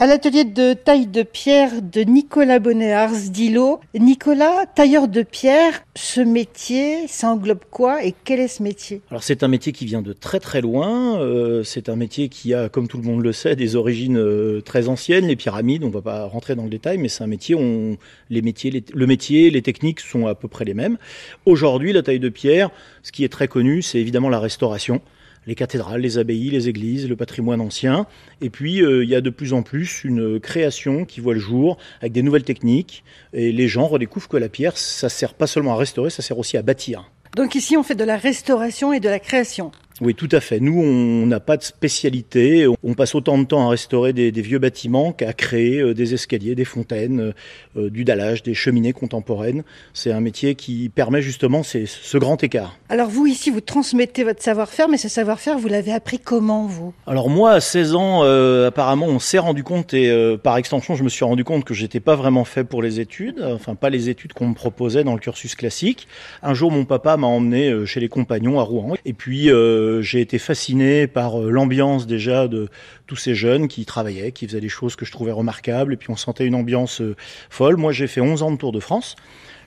À l'atelier de taille de pierre de Nicolas Bonnéars d'Ilo. Nicolas, tailleur de pierre, ce métier, ça englobe quoi et quel est ce métier? Alors c'est un métier qui vient de très très loin. Euh, c'est un métier qui a, comme tout le monde le sait, des origines euh, très anciennes. Les pyramides, on ne va pas rentrer dans le détail, mais c'est un métier. On, les le métier, les techniques sont à peu près les mêmes. Aujourd'hui, la taille de pierre, ce qui est très connu, c'est évidemment la restauration les cathédrales, les abbayes, les églises, le patrimoine ancien. Et puis, euh, il y a de plus en plus une création qui voit le jour avec des nouvelles techniques. Et les gens redécouvrent que la pierre, ça sert pas seulement à restaurer, ça sert aussi à bâtir. Donc ici, on fait de la restauration et de la création. Oui, tout à fait. Nous, on n'a pas de spécialité. On passe autant de temps à restaurer des, vieux bâtiments qu'à créer euh, des escaliers, des fontaines, euh, euh, du dallage, des cheminées contemporaines. C'est un métier qui permet justement ce grand écart. Alors vous, ici, vous transmettez votre savoir-faire, mais ce savoir-faire, vous l'avez appris comment, vous? Alors moi, à 16 ans, apparemment, on s'est rendu compte, et par extension, je me suis rendu compte que j'étais pas vraiment fait pour les études, enfin pas les études qu'on me proposait dans le cursus classique. Un jour, mon papa m'a emmené chez les compagnons à Rouen, et puis euh, j'ai été fasciné par euh, l'ambiance déjà de tous ces jeunes qui travaillaient, qui faisaient des choses que je trouvais remarquables, et puis on sentait une ambiance euh, folle. Moi, j'ai fait 11 ans de Tour de France.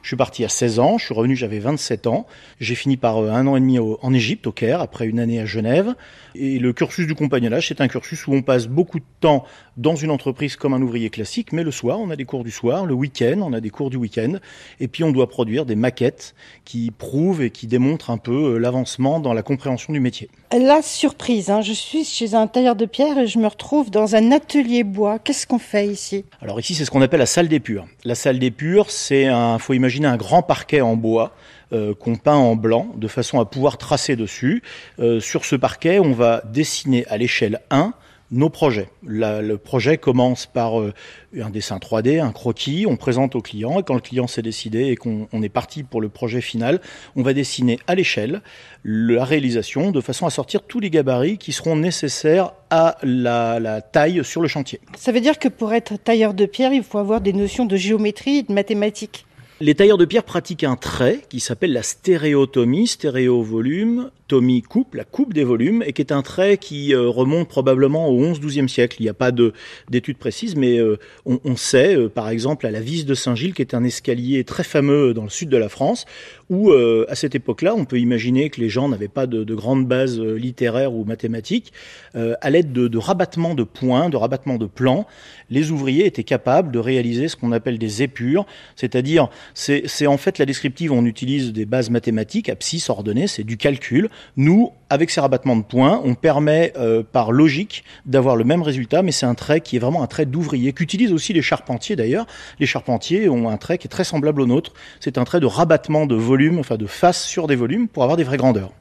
Je suis parti à 16 ans, je suis revenu, j'avais 27 ans. J'ai fini par un an et demi en Égypte, au Caire, après une année à Genève. Et le cursus du compagnonnage, c'est un cursus où on passe beaucoup de temps dans une entreprise comme un ouvrier classique, mais le soir, on a des cours du soir, le week-end, on a des cours du week-end, et puis on doit produire des maquettes qui prouvent et qui démontrent un peu euh, l'avancement dans la compréhension du métier. La surprise, hein, je suis chez un tailleur de pierre et je me retrouve dans un atelier bois. Qu'est-ce qu'on fait ici? Alors ici, c'est ce qu'on appelle la salle d'épure. La salle d'épure, c'est un, faut imaginer un grand parquet en bois euh, qu'on peint en blanc de façon à pouvoir tracer dessus. Euh, sur ce parquet, on va dessiner à l'échelle 1 nos projets. le projet commence par euh, un dessin 3D, un croquis, on présente au client et quand le client s'est décidé et qu'on est parti pour le projet final, on va dessiner à l'échelle la réalisation de façon à sortir tous les gabarits qui seront nécessaires à la, la taille sur le chantier. Ça veut dire que pour être tailleur de pierre, il faut avoir des notions de géométrie et de mathématiques. Les tailleurs de pierre pratiquent un trait qui s'appelle la stéréotomie, stéréo-volume, tomie coupe, la coupe des volumes, et qui est un trait qui euh, remonte probablement au 11-12e siècle. Il n'y a pas d'études précises, mais euh, on, sait, euh, par exemple, à la Vis de Saint-Gilles, qui est un escalier très fameux dans le sud de la France, où à cette époque-là, on peut imaginer que les gens n'avaient pas de, de grandes bases littéraires ou mathématiques. à l'aide de, de rabattements de points, de rabattements de plans, les ouvriers étaient capables de réaliser ce qu'on appelle des épures, c'est-à-dire c'est en fait la descriptive, on utilise des bases mathématiques, abscisse, ordonnées, c'est du calcul. Nous, avec ces rabattements de points, on permet euh, par logique d'avoir le même résultat, mais c'est un trait qui est vraiment un trait d'ouvrier, qu'utilisent aussi les charpentiers d'ailleurs. Les charpentiers ont un trait qui est très semblable au nôtre, c'est un trait de rabattement de volume, enfin de face sur des volumes pour avoir des vraies grandeurs.